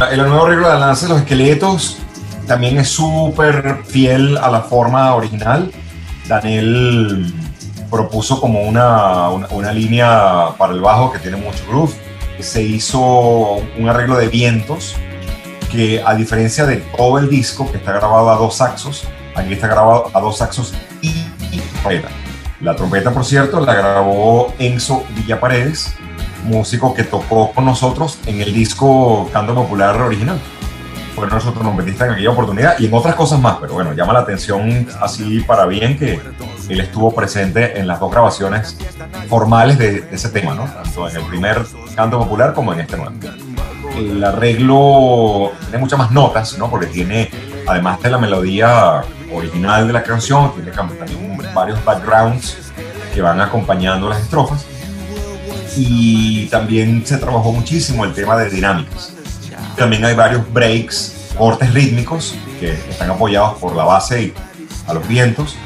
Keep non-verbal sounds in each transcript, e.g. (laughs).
El nuevo arreglo de la danza de los esqueletos también es súper fiel a la forma original. Daniel propuso como una, una, línea para el bajo que tiene mucho groove. Se hizo un arreglo de vientos que a diferencia de todo el disco que está grabado a dos saxos, aquí está grabado a dos saxos y trompeta. La trompeta, por cierto, la grabó Enzo Villaparedes, músico que tocó con nosotros en el disco Canto Popular original. Fue nuestro trompetista en aquella oportunidad y en otras cosas más, pero bueno, llama la atención así para bien que él estuvo presente en las dos grabaciones formales de, ese tema, ¿no? Tanto en el primer Canto Popular como en este nuevo. El arreglo tiene muchas más notas, ¿no? Porque tiene, además de la melodía original de la canción, tiene también varios backgrounds que van acompañando las estrofas y también se trabajó muchísimo el tema de dinámicas. También hay varios breaks, cortes rítmicos que están apoyados por la base y a los vientos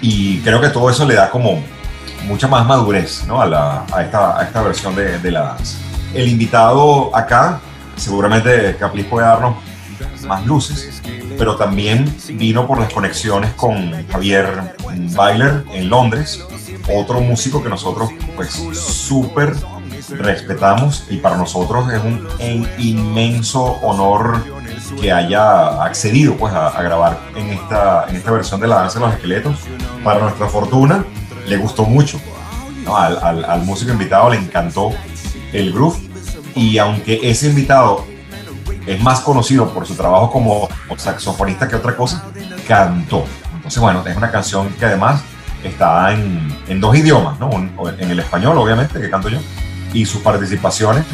y creo que todo eso le da como mucha más madurez ¿no? a, la, a, esta, a, esta, versión de, de, la danza. El invitado acá, seguramente Caplis puede darnos más luces, pero también vino por las conexiones con Javier Bailer en Londres, otro músico que nosotros pues súper respetamos y para nosotros es un, inmenso honor que haya accedido pues a, grabar en esta, en esta versión de la danza de los esqueletos. Para nuestra fortuna le gustó mucho. Al, al, músico invitado le encantó el groove y aunque ese invitado es más conocido por su trabajo como saxofonista que otra cosa, cantó. Entonces bueno, es una canción que además está en, en dos idiomas, ¿no? en el español, obviamente, que canto yo, y sus participaciones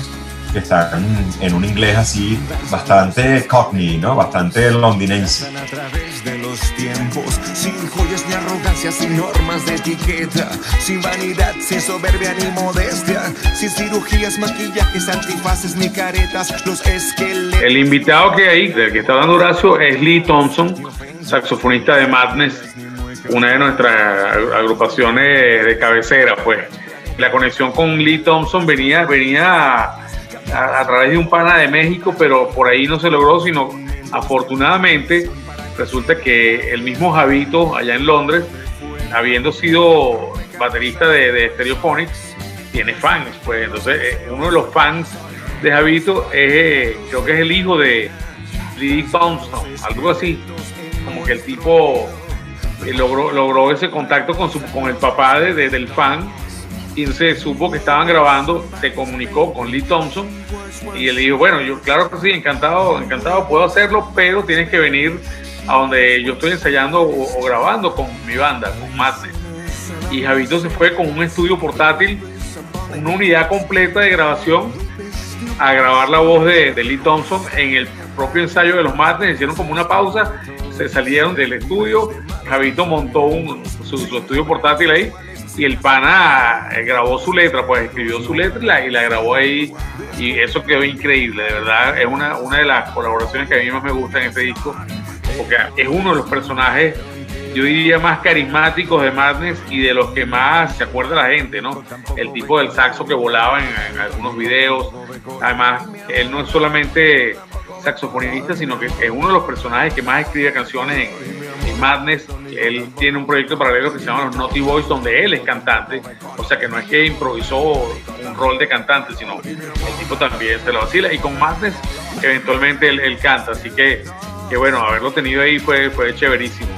están en un inglés así bastante cockney, ¿no? Bastante londinense. A través de los tiempos, sin joyas ni arrogancia, sin normas de etiqueta, sin vanidad, sin soberbia ni modestia, sin cirugías, maquillajes, antifaces ni caretas, los esqueletos. El invitado que hay, del que está dando es Lee Thompson, saxofonista de Madness una de nuestras agrupaciones de cabecera, pues. La conexión con Lee Thompson venía, venía a, través de un pana de México, pero por ahí no se logró, sino afortunadamente resulta que el mismo Javito allá en Londres, habiendo sido baterista de, de Stereophonics, tiene fans, pues entonces eh, uno de los fans de Javito es, eh, creo que es el hijo de Lee Thompson, algo así, como que el tipo logró, logró ese contacto con, su, con el papá de, del fan y se supo que estaban grabando, se comunicó con Lee Thompson y él dijo, bueno, yo claro que sí, encantado, encantado, puedo hacerlo, pero tienes que venir a donde yo estoy ensayando o, grabando con mi banda, con Mate. Y Javito se fue con un estudio portátil, una unidad completa de grabación, a grabar la voz de, de Lee Thompson en el propio ensayo de los Mates, hicieron como una pausa se salieron del estudio, Javito montó un, su, estudio portátil ahí y el pana eh, grabó su letra, pues escribió su letra y la, grabó ahí y eso quedó increíble, de verdad es una, una de las colaboraciones que a mí más me gusta en este disco, porque es uno de los personajes, yo diría, más carismáticos de Madness y de los que más se acuerda la gente, ¿no? El tipo del saxo que volaba en algunos videos, además, él no es solamente saxofonista, sino que es uno de los personajes que más escribe canciones en, Madness. Él tiene un proyecto paralelo que se llama Los Naughty Boys, donde él es cantante. O sea que no es que improvisó un rol de cantante, sino el tipo también se lo vacila. Y con Madness, eventualmente él, canta. Así que, que, bueno, haberlo tenido ahí fue, fue chéverísimo.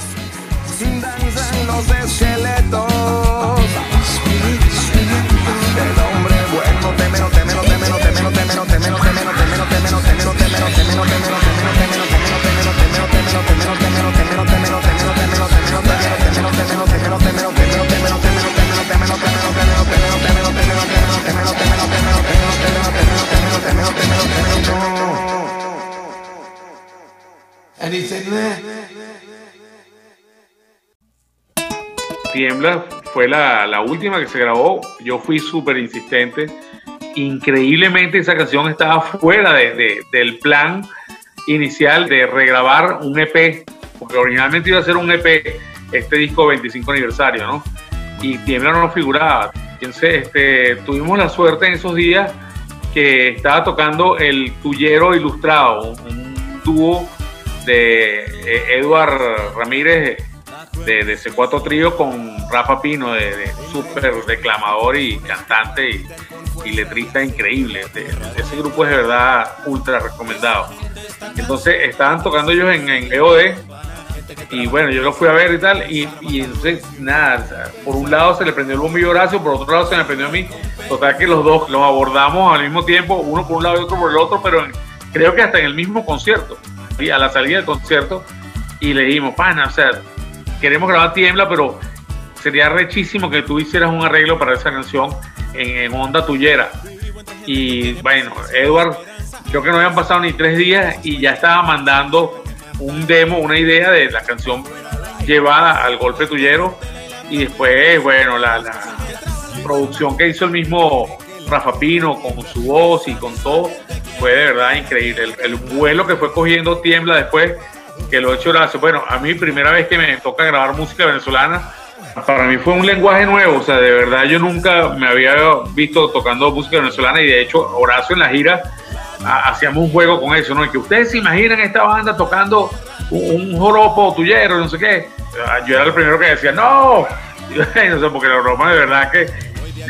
Fue la, la, última que se grabó. Yo fui súper insistente. Increíblemente esa canción estaba fuera de, del plan inicial de regrabar un EP, porque originalmente iba a ser un EP, este disco 25 aniversario, ¿no? Y Tiembla no figuraba. Entonces, este, tuvimos la suerte en esos días que estaba tocando el Tuyero Ilustrado, un, dúo de eh, Eduard Ramírez de, de C4 Trío con Rafa Pino, de, de súper declamador y cantante y, letrista increíble. ese grupo es de verdad ultra recomendado. Entonces estaban tocando ellos en, en EOD y bueno, yo lo fui a ver y tal, y, y entonces, nada, por un lado se le prendió el bombillo Horacio, por otro lado se me prendió a mí. Total que los dos los abordamos al mismo tiempo, uno por un lado y otro por el otro, pero creo que hasta en el mismo concierto, y a la salida del concierto, y le dijimos, pana, o sea, queremos grabar Tiembla, pero sería rechísimo que tú hicieras un arreglo para esa canción en, Onda Tuyera. Y bueno, Edward, creo que no habían pasado ni tres días y ya estaba mandando un demo, una idea de la canción llevada al golpe tuyero. Y después, bueno, la, producción que hizo el mismo Rafa Pino con su voz y con todo fue de verdad increíble. El, vuelo que fue cogiendo tiembla después que lo he hecho Horacio. Bueno, a mí primera vez que me toca grabar música venezolana, para mí fue un lenguaje nuevo, o sea, de verdad yo nunca me había visto tocando música venezolana y de hecho Horacio en la gira hacíamos un juego con eso, ¿no? Que ustedes se imaginan esta banda tocando un, joropo tuyero, no sé qué. Yo era el primero que decía, no, (laughs) no sé, porque la broma de verdad que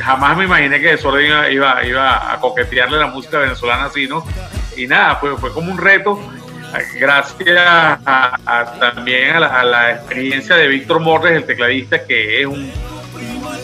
jamás me imaginé que Desorden iba, iba, iba a coquetearle la música venezolana así, ¿no? Y nada, fue, fue como un reto gracias a, también a la, experiencia de Víctor Morres, el tecladista, que es un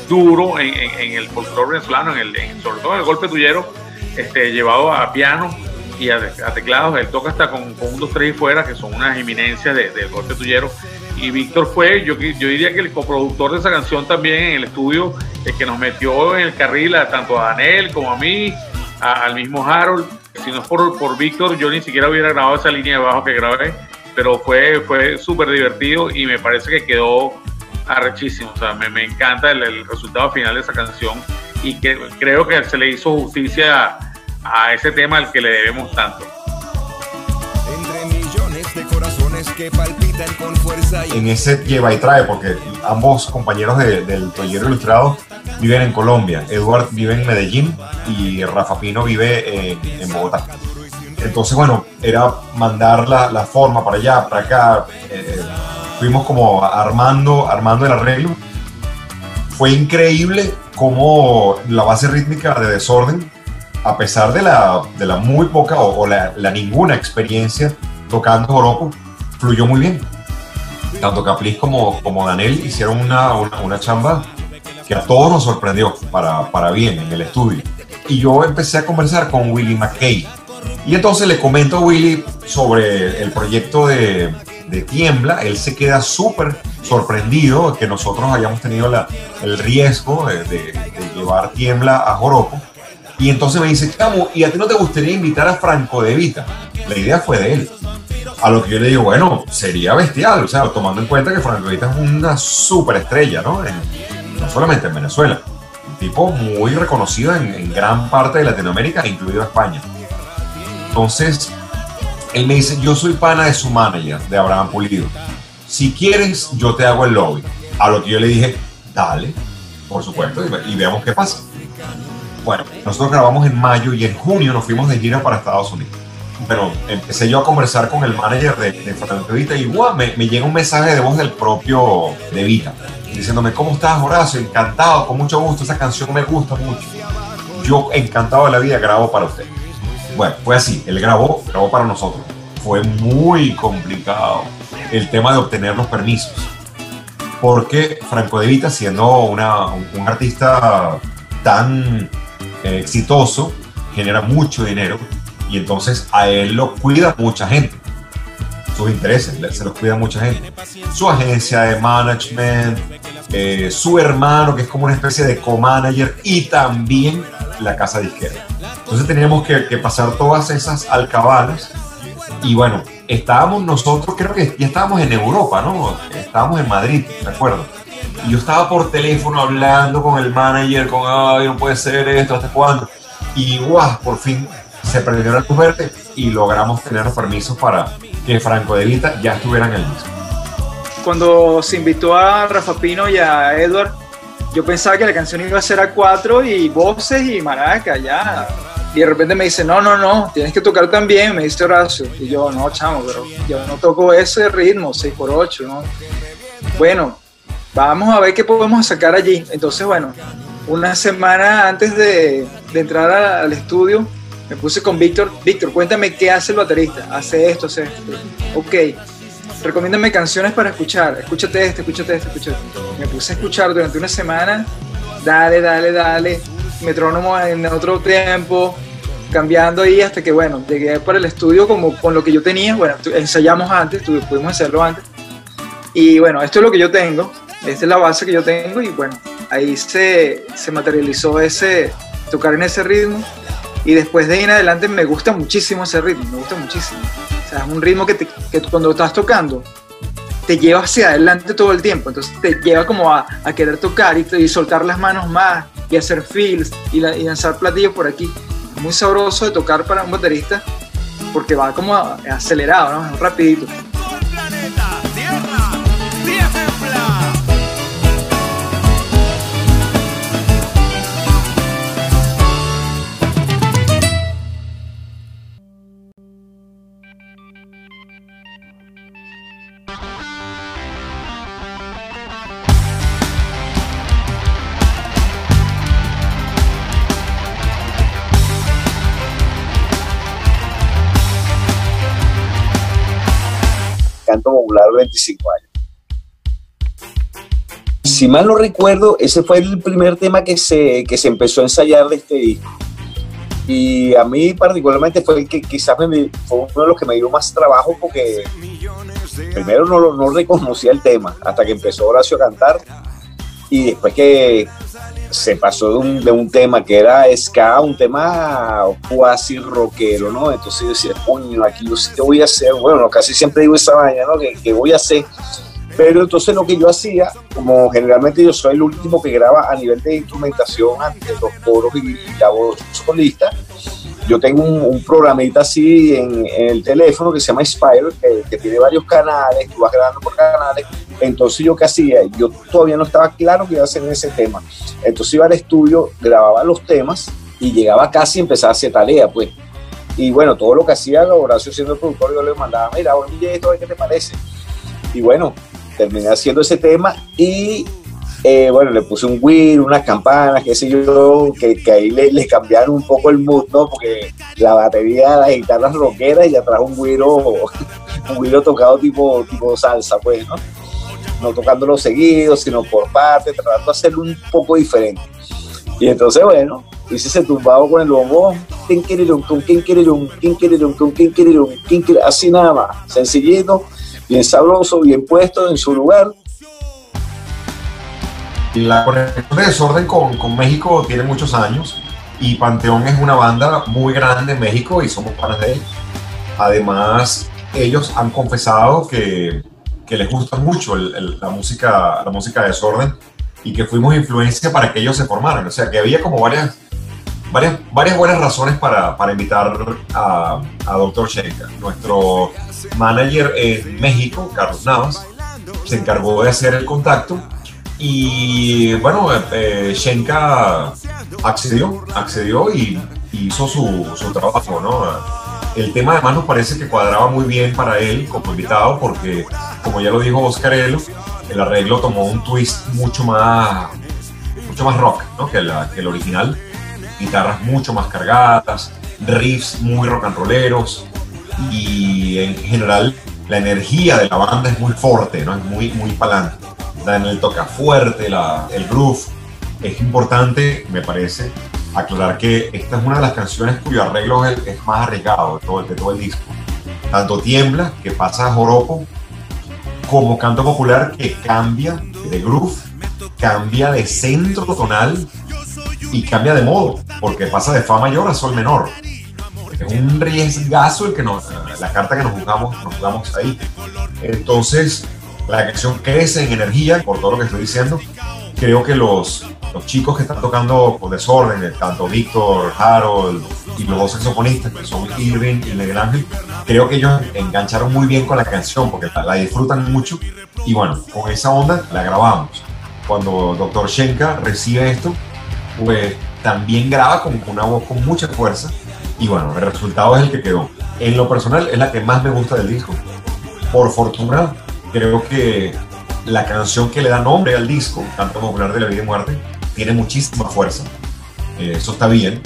duro en, el folclore venezolano, en el, sobre todo en el golpe tuyero, este, llevado a piano y a, teclados. Él toca hasta con, un 2, 3 y fuera, que son unas eminencias del golpe tuyero. Y Víctor fue, yo, yo diría que el coproductor de esa canción también en el estudio, el que nos metió en el carril tanto a Daniel como a mí, al mismo Harold si no es por, por Víctor, yo ni siquiera hubiera grabado esa línea de bajo que grabé, pero fue, fue súper divertido y me parece que quedó arrechísimo. O sea, me, me encanta el, resultado final de esa canción y que creo que se le hizo justicia a, ese tema al que le debemos tanto. En ese lleva y trae, porque ambos compañeros del Tollero Ilustrado viven en Colombia. Edward vive en Medellín y Rafa Pino vive en, Bogotá. Entonces, bueno, era mandar la, la forma para allá, para acá. Eh, fuimos como armando, armando el arreglo. Fue increíble cómo la base rítmica de Desorden, a pesar de la, de la muy poca o, la, la, ninguna experiencia tocando joropo, fluyó muy bien. Tanto Capliz como, como Daniel hicieron una, una, chamba que a todos nos sorprendió para, para bien en el estudio. Y yo empecé a conversar con Willy McKay. Y entonces le comento a Willy sobre el proyecto de, Tiembla. Él se queda súper sorprendido que nosotros hayamos tenido la, el riesgo de, llevar Tiembla a Joropo. Y entonces me dice, ¿y a ti no te gustaría invitar a Franco de Vita? La idea fue de él. A lo que yo le digo, bueno, sería bestial, o sea, tomando en cuenta que Franco es una súper estrella, ¿no? En, no solamente en Venezuela, un tipo muy reconocido en, gran parte de Latinoamérica, incluido España. Entonces, él me dice, yo soy pana de su manager, de Abraham Pulido. Si quieres, yo te hago el lobby. A lo que yo le dije, dale, por supuesto, y, veamos qué pasa. Bueno, nosotros grabamos en mayo y en junio nos fuimos de gira para Estados Unidos. Pero empecé yo a conversar con el manager de, de Franco Vita y me, me, llega un mensaje de voz del propio De Vita diciéndome, ¿cómo estás, Horacio? Encantado, con mucho gusto, esa canción me gusta mucho. Yo, encantado de la vida, grabo para usted. Bueno, fue así, él grabó, grabó para nosotros. Fue muy complicado el tema de obtener los permisos. Porque Franco De Vita, siendo una, un artista tan eh, exitoso, genera mucho dinero y entonces a él lo cuida mucha gente sus intereses, se los cuida mucha gente. Su agencia de management, eh, su hermano, que es como una especie de co-manager, y también la casa de izquierda. Entonces teníamos que, pasar todas esas alcabalas. Y bueno, estábamos nosotros, creo que ya estábamos en Europa, ¿no? Estábamos en Madrid, ¿de acuerdo? Y yo estaba por teléfono hablando con el manager, con, ay, no puede ser esto, ¿hasta cuándo? Y guau, por fin se prendió la luz verde y logramos tener los permisos para que Franco de Vita ya estuviera en el disco. Cuando se invitó a Rafa Pino y a Edward, yo pensaba que la canción iba a ser a cuatro y voces y maracas, ya. Y de repente me dice, no, no, no, tienes que tocar también, me dice Horacio. Y yo, no, chamo, pero yo no toco ese ritmo, 6x8, ¿no? Bueno, vamos a ver qué podemos sacar allí. Entonces, bueno, una semana antes de, de entrar al estudio, me puse con Víctor. Víctor, cuéntame qué hace el baterista. Hace esto, hace esto. Ok, recomiéndame canciones para escuchar. Escúchate este, escúchate este, escúchate. Me puse a escuchar durante una semana. Dale, dale, dale. Metrónomo en otro tiempo. Cambiando ahí hasta que, bueno, llegué para el estudio como con lo que yo tenía. Bueno, ensayamos antes, pudimos hacerlo antes. Y bueno, esto es lo que yo tengo. Esta es la base que yo tengo. Y bueno, ahí se, se materializó ese tocar en ese ritmo. Y después de ahí en adelante me gusta muchísimo ese ritmo, me gusta muchísimo. O sea, es un ritmo que, que cuando estás tocando te lleva hacia adelante todo el tiempo, entonces te lleva como a, a querer tocar y, y, soltar las manos más y hacer feels y, la, lanzar platillos por aquí. Muy sabroso de tocar para un baterista porque va como acelerado, ¿no? rapidito. Popular 25 años. Si mal no recuerdo, ese fue el primer tema que se, que se empezó a ensayar de este disco. Y a mí particularmente fue el que quizás me, fue uno de los que me dio más trabajo porque primero no, no reconocía el tema hasta que empezó Horacio a cantar y después que se pasó de un, de un tema que era ska, un tema cuasi rockero, ¿no? Entonces yo decía, coño, aquí yo sí que voy a hacer, bueno, casi siempre digo esa vaina, ¿no? Que, que, voy a hacer. Pero entonces lo que yo hacía, como generalmente yo soy el último que graba a nivel de instrumentación ante los coros y la voz solista, yo tengo un, un programita así en, en, el teléfono que se llama Spire, que, tiene varios canales, tú vas grabando por canales. Entonces, ¿yo qué hacía? Yo todavía no estaba claro que iba a hacer ese tema. Entonces, iba al estudio, grababa los temas y llegaba casi y empezaba a hacer tarea, pues. Y bueno, todo lo que hacía Horacio siendo el productor, yo le mandaba, mira, oye, esto, ¿qué te parece? Y bueno, terminé haciendo ese tema y eh, bueno, le puse un Wii, unas campanas, qué sé yo, que, ahí le, le, cambiaron un poco el mood, ¿no? Porque la batería, las guitarras rockeras y atrás un güiro, un güiro tocado tipo, tipo salsa, pues, ¿no? No tocándolo seguido, sino por parte, tratando de hacerlo un poco diferente. Y entonces, bueno, hice ese tumbado con el bombo, ¿quién quiere con quién quiere quién quiere con quién quiere quién quiere así nada más, sencillito, bien sabroso, bien puesto en su lugar la conexión de desorden con, con, México tiene muchos años y Panteón es una banda muy grande en México y somos panas de ellos. Además, ellos han confesado que, que les gusta mucho la, música, la música de desorden y que fuimos influencia para que ellos se formaran. O sea, que había como varias, varias, varias buenas razones para, para invitar a, a Dr. Shenka. Nuestro manager en México, Carlos Navas, se encargó de hacer el contacto y bueno, eh, Shenka accedió, accedió y, hizo su, su, trabajo, ¿no? El tema además nos parece que cuadraba muy bien para él como invitado porque, como ya lo dijo Oscarello, el arreglo tomó un twist mucho más, mucho más rock ¿no? que, la, que el original. Guitarras mucho más cargadas, riffs muy rock and rolleros y en general la energía de la banda es muy fuerte, ¿no? es muy, muy palante. Daniel toca fuerte, el groove. Es importante, me parece, aclarar que esta es una de las canciones cuyo arreglo es, más arriesgado de todo, el disco. Tanto Tiembla, que pasa a joropo, como Canto Popular, que cambia de groove, cambia de centro tonal y cambia de modo, porque pasa de Fa mayor a Sol menor. Es un riesgazo el que la carta que nos jugamos, nos jugamos ahí. Entonces, la canción crece en energía, por todo lo que estoy diciendo. Creo que los, chicos que están tocando por desorden, tanto Víctor, Harold y los dos saxofonistas, que son Irving y Miguel Ángel, creo que ellos engancharon muy bien con la canción porque la, disfrutan mucho. Y bueno, con esa onda la grabamos. Cuando Dr. Shenka recibe esto, pues también graba con una voz con mucha fuerza y bueno, el resultado es el que quedó. En lo personal es la que más me gusta del disco. Por fortuna, creo que la canción que le da nombre al disco, Canto Popular de la Vida y Muerte, tiene muchísima fuerza. Eh, eso está bien,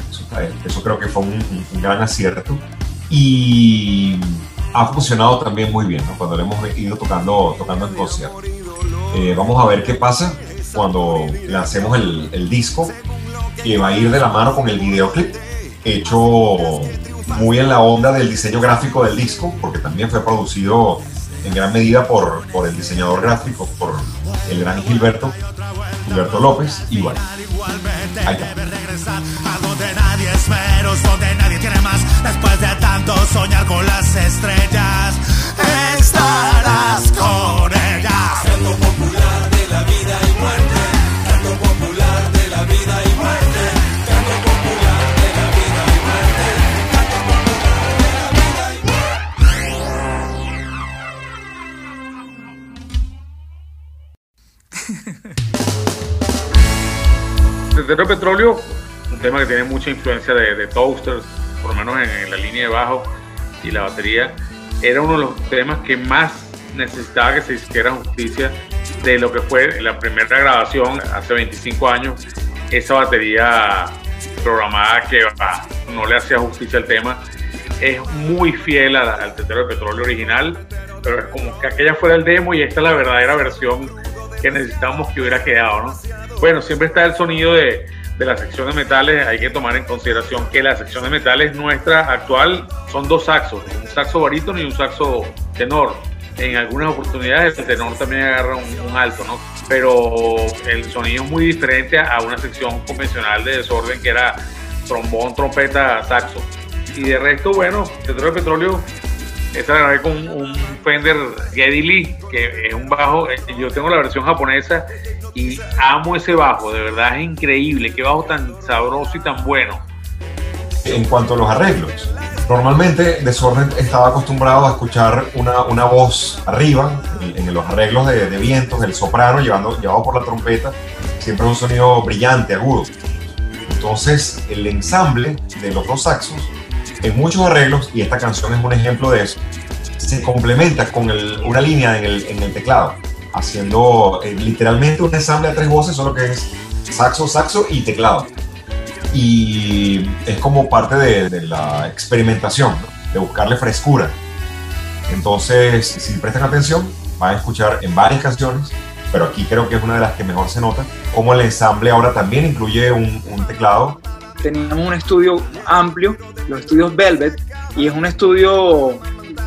eso, creo que fue un, gran acierto. Y ha funcionado también muy bien, cuando lo hemos ido tocando, tocando en concierto. Eh, vamos a ver qué pasa cuando lancemos el, el disco, que va a ir de la mano con el videoclip, hecho muy en la onda del diseño gráfico del disco, porque también fue producido en gran medida por, por el diseñador gráfico, por el gran Gilberto, Gilberto López, y bueno, ahí está. Donde nadie espera, donde nadie tiene más. Después de tanto soñar con las estrellas, estarás con muerte. Tetero Petróleo un tema que tiene mucha influencia de, Toasters, por lo menos en, la línea de bajo y la batería, era uno de los temas que más necesitaba que se hiciera justicia de lo que fue la primera grabación hace 25 años, esa batería programada que no le hacía justicia al tema. Es muy fiel al, al tetero de petróleo original, pero es como que aquella fuera el demo y esta es la verdadera versión que necesitábamos que hubiera quedado, ¿no? Bueno, siempre está el sonido de, de la sección de metales, hay que tomar en consideración que la sección de metales nuestra actual son dos saxos, un saxo barítono y un saxo tenor. En algunas oportunidades el tenor también agarra un, alto, ¿no? Pero el sonido es muy diferente a una sección convencional de desorden que era trombón, trompeta, saxo. Y de resto, bueno, Centro de Petróleo esta la grabé con un Fender Geddy Lee, que es un bajo, eh, yo tengo la versión japonesa y amo ese bajo, de verdad es increíble, qué bajo tan sabroso y tan bueno. En cuanto a los arreglos, normalmente Desorden estaba acostumbrado a escuchar una, una voz arriba, en, los arreglos de, de, vientos, el soprano llevando, llevado por la trompeta, siempre un sonido brillante, agudo. Entonces, el ensamble de los dos saxos en muchos arreglos, y esta canción es un ejemplo de eso, se complementa con una línea en el, teclado, haciendo eh, literalmente un ensamble a tres voces, solo que es saxo, saxo y teclado. Y es como parte de, la experimentación, de buscarle frescura. Entonces, si prestan atención, van a escuchar en varias canciones, pero aquí creo que es una de las que mejor se nota, como el ensamble ahora también incluye un, un teclado teníamos un estudio amplio, los estudios Velvet, y es un estudio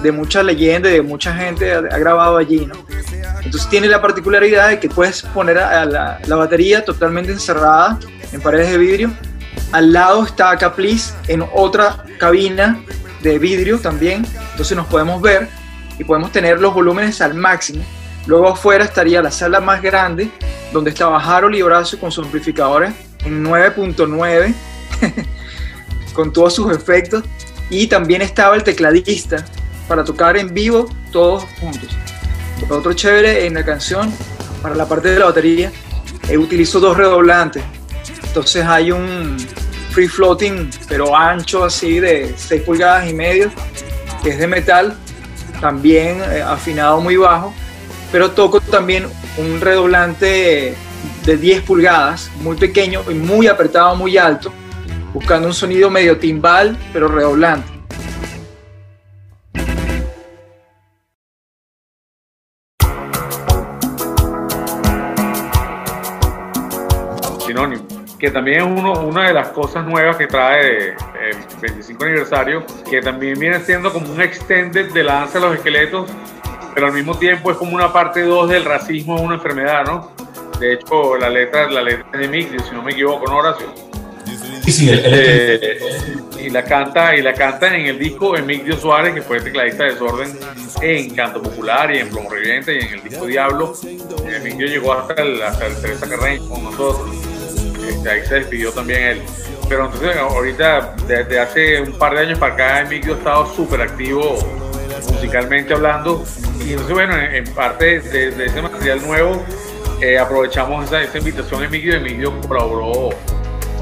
de mucha leyenda, de mucha gente ha, grabado allí, ¿no? Entonces tiene la particularidad de que puedes poner a la, batería totalmente encerrada en paredes de vidrio. Al lado está Caplice en otra cabina de vidrio también, entonces nos podemos ver y podemos tener los volúmenes al máximo. Luego afuera estaría la sala más grande, donde estaba Harold y Horacio con sus amplificadores en 9.9 (laughs) con todos sus efectos. Y también estaba el tecladista para tocar en vivo todos juntos. Otro chévere en la canción, para la parte de la batería, he utilizo dos redoblantes. Entonces hay un free floating, pero ancho así de 6 pulgadas y medio, que es de metal, también eh, afinado muy bajo, pero toco también un redoblante de 10 pulgadas, muy pequeño y muy apretado, muy alto, buscando un sonido medio timbal, pero redoblante. Sinónimo, que también es uno, una de las cosas nuevas que trae el 25 aniversario, que también viene siendo como un extended de la danza de los esqueletos, pero al mismo tiempo es como una parte 2 del racismo, una enfermedad, ¿no? De hecho, la letra, la letra de Mickey, si no me equivoco, ¿no, Horacio? Eh, y la canta y la canta en el disco Emilio Suárez, que fue tecladista de Desorden en Canto Popular y en Plomo Reviente y en el disco Diablo. Emilio llegó hasta el, hasta Teresa Carreño con nosotros. Este, ahí se despidió también él. Pero entonces ahorita, desde hace un par de años para acá, Emilio ha estado súper activo musicalmente hablando. Y entonces, bueno, en, parte de, ese material nuevo, eh, aprovechamos esa, esa invitación Emilio. Emilio colaboró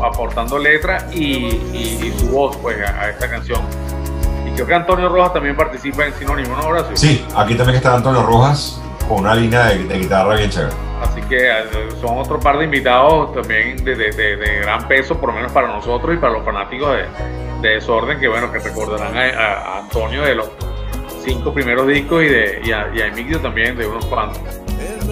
aportando letra y, su voz pues, a, esta canción. Y creo que Antonio Rojas también participa en Sinónimo, ¿no, Horacio? Sí, aquí también está Antonio Rojas con una línea de, guitarra bien chévere. Así que eh, son otro par de invitados también de, de, gran peso, por lo menos para nosotros y para los fanáticos de, Desorden, que bueno, que recordarán a, Antonio de los cinco primeros discos y, de, y, a, y también de unos cuantos.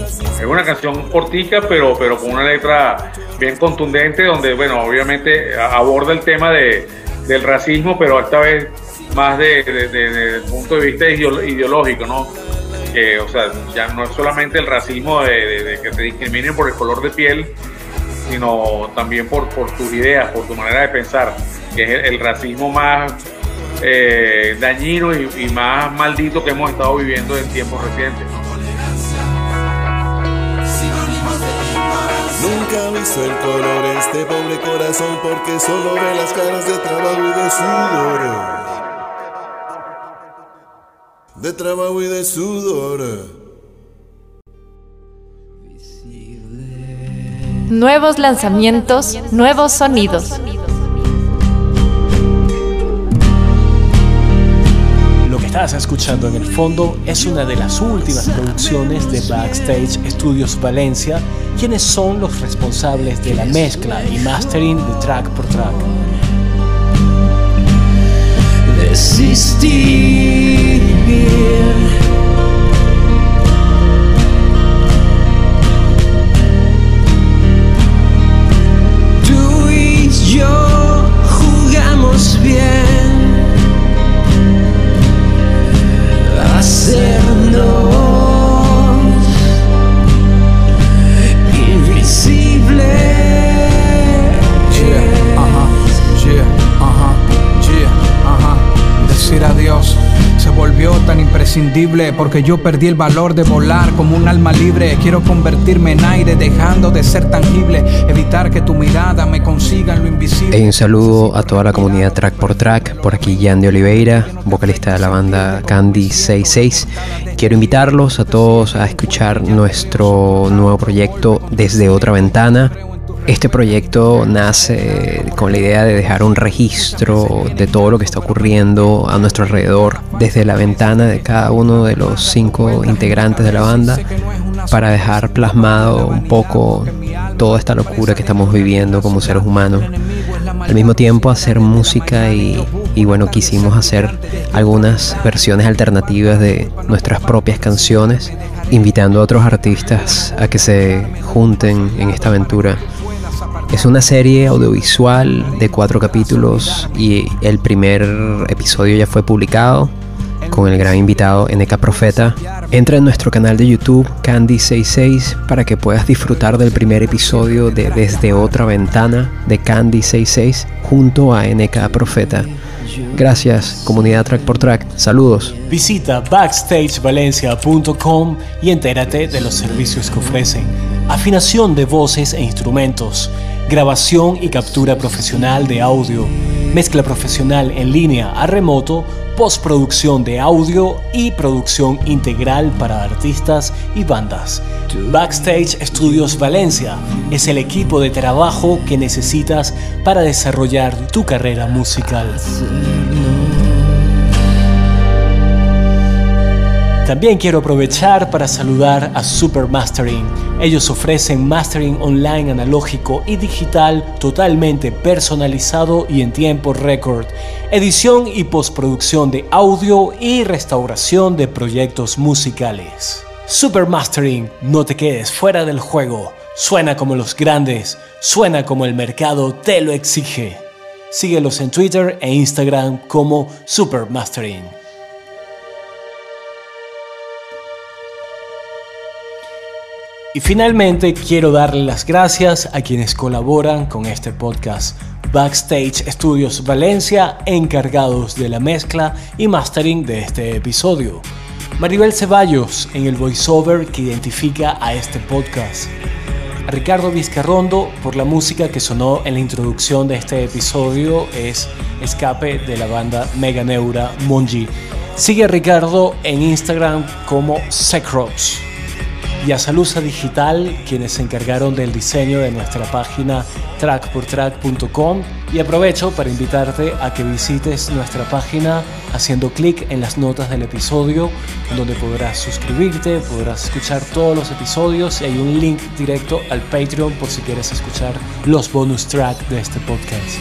Es una canción cortica, pero, pero con una letra bien contundente, donde, bueno, obviamente aborda el tema de, del racismo, pero esta vez más desde el punto de vista ideológico, ¿no? Que, o sea, ya no es solamente el racismo de, que te discriminen por el color de piel, sino también por, por tus ideas, por tu manera de pensar, que es el, racismo más eh, dañino y, y, más maldito que hemos estado viviendo en tiempos recientes. Nunca visto el color este pobre corazón porque solo ve las caras de trabajo y de sudor. De trabajo y de sudor. Nuevos lanzamientos, nuevos sonidos. estás escuchando en el fondo es una de las últimas producciones de Backstage Studios Valencia, quienes son los responsables de la mezcla y mastering de track por track. Porque yo perdí el valor de volar como un alma libre. Quiero convertirme en aire dejando de ser tangible, evitar que tu mirada me consiga lo invisible. un saludo a toda la comunidad Track por Track, por aquí Jan de Oliveira, vocalista de la banda Candy 66. Quiero invitarlos a todos a escuchar nuestro nuevo proyecto desde otra ventana este proyecto nace con la idea de dejar un registro de todo lo que está ocurriendo a nuestro alrededor desde la ventana de cada uno de los cinco integrantes de la banda para dejar plasmado un poco toda esta locura que estamos viviendo como seres humanos. Al mismo tiempo hacer música y, bueno, quisimos hacer algunas versiones alternativas de nuestras propias canciones, invitando a otros artistas a que se junten en esta aventura. Es una serie audiovisual de cuatro capítulos y el primer episodio ya fue publicado con el gran invitado NK Profeta. Entra en nuestro canal de YouTube Candy66 para que puedas disfrutar del primer episodio de Desde otra ventana de Candy66 junto a NK Profeta. Gracias, comunidad Track por Track. Saludos. Visita backstagevalencia.com y entérate de los servicios que ofrecen. Afinación de voces e instrumentos grabación y captura profesional de audio, mezcla profesional en línea a remoto, postproducción de audio y producción integral para artistas y bandas. Backstage Studios Valencia es el equipo de trabajo que necesitas para desarrollar tu carrera musical. También quiero aprovechar para saludar a Super Mastering. Ellos ofrecen mastering online analógico y digital totalmente personalizado y en tiempo récord, edición y postproducción de audio y restauración de proyectos musicales. Super Mastering, no te quedes fuera del juego. Suena como los grandes, suena como el mercado te lo exige. Síguelos en Twitter e Instagram como Super Mastering. Y finalmente quiero darle las gracias a quienes colaboran con este podcast. Backstage Studios Valencia, encargados de la mezcla y mastering de este episodio. Maribel Ceballos en el voiceover que identifica a este podcast. Ricardo Vizcarrondo por la música que sonó en la introducción de este episodio es Escape de la banda Mega Neura Monji. Sigue a Ricardo en Instagram como Secrops. Y a Salusa Digital, quienes se encargaron del diseño de nuestra página trackportrack.com. Y aprovecho para invitarte a que visites nuestra página haciendo clic en las notas del episodio, donde podrás suscribirte, podrás escuchar todos los episodios y hay un link directo al Patreon por si quieres escuchar los bonus tracks de este podcast.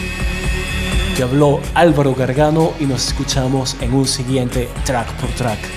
Te habló Álvaro Gargano y nos escuchamos en un siguiente track por track.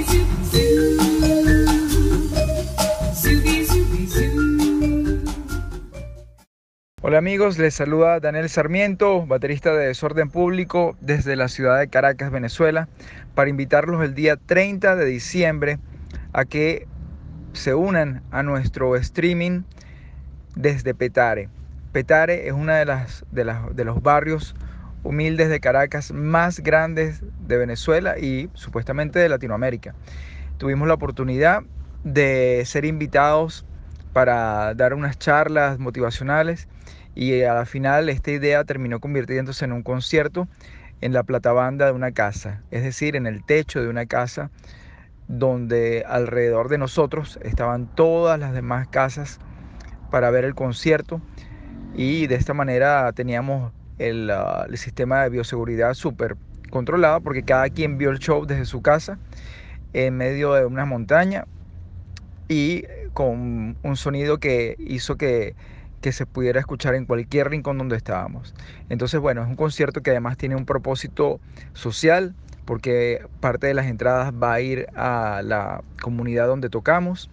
Hola amigos, les saluda Daniel Sarmiento, baterista de Desorden Público desde la ciudad de Caracas, Venezuela, para invitarlos el día 30 de diciembre a que se unan a nuestro streaming desde Petare. Petare es uno de, las, de, las, de los barrios humildes de Caracas más grandes de Venezuela y supuestamente de Latinoamérica. Tuvimos la oportunidad de ser invitados para dar unas charlas motivacionales y a la final esta idea terminó convirtiéndose en un concierto en la platabanda de una casa, es decir, en el techo de una casa donde alrededor de nosotros estaban todas las demás casas para ver el concierto y de esta manera teníamos el, uh, el sistema de bioseguridad súper controlado porque cada quien vio el show desde su casa en medio de una montaña y con un sonido que hizo que, que se pudiera escuchar en cualquier rincón donde estábamos. Entonces, bueno, es un concierto que además tiene un propósito social, porque parte de las entradas va a ir a la comunidad donde tocamos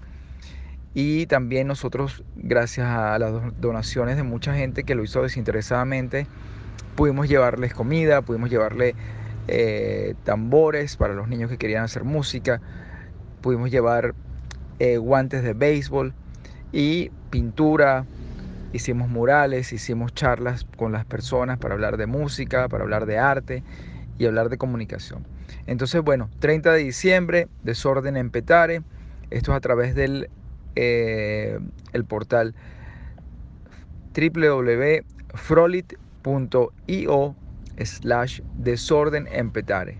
y también nosotros, gracias a las donaciones de mucha gente que lo hizo desinteresadamente, pudimos llevarles comida, pudimos llevarle eh, tambores para los niños que querían hacer música, pudimos llevar eh, guantes de béisbol y pintura, hicimos murales, hicimos charlas con las personas para hablar de música, para hablar de arte y hablar de comunicación. Entonces, bueno, 30 de diciembre, desorden en Petare. Esto es a través del eh, el portal www.frolit.io slash desorden en Petare.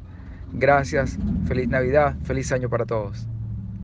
Gracias, feliz Navidad, feliz año para todos.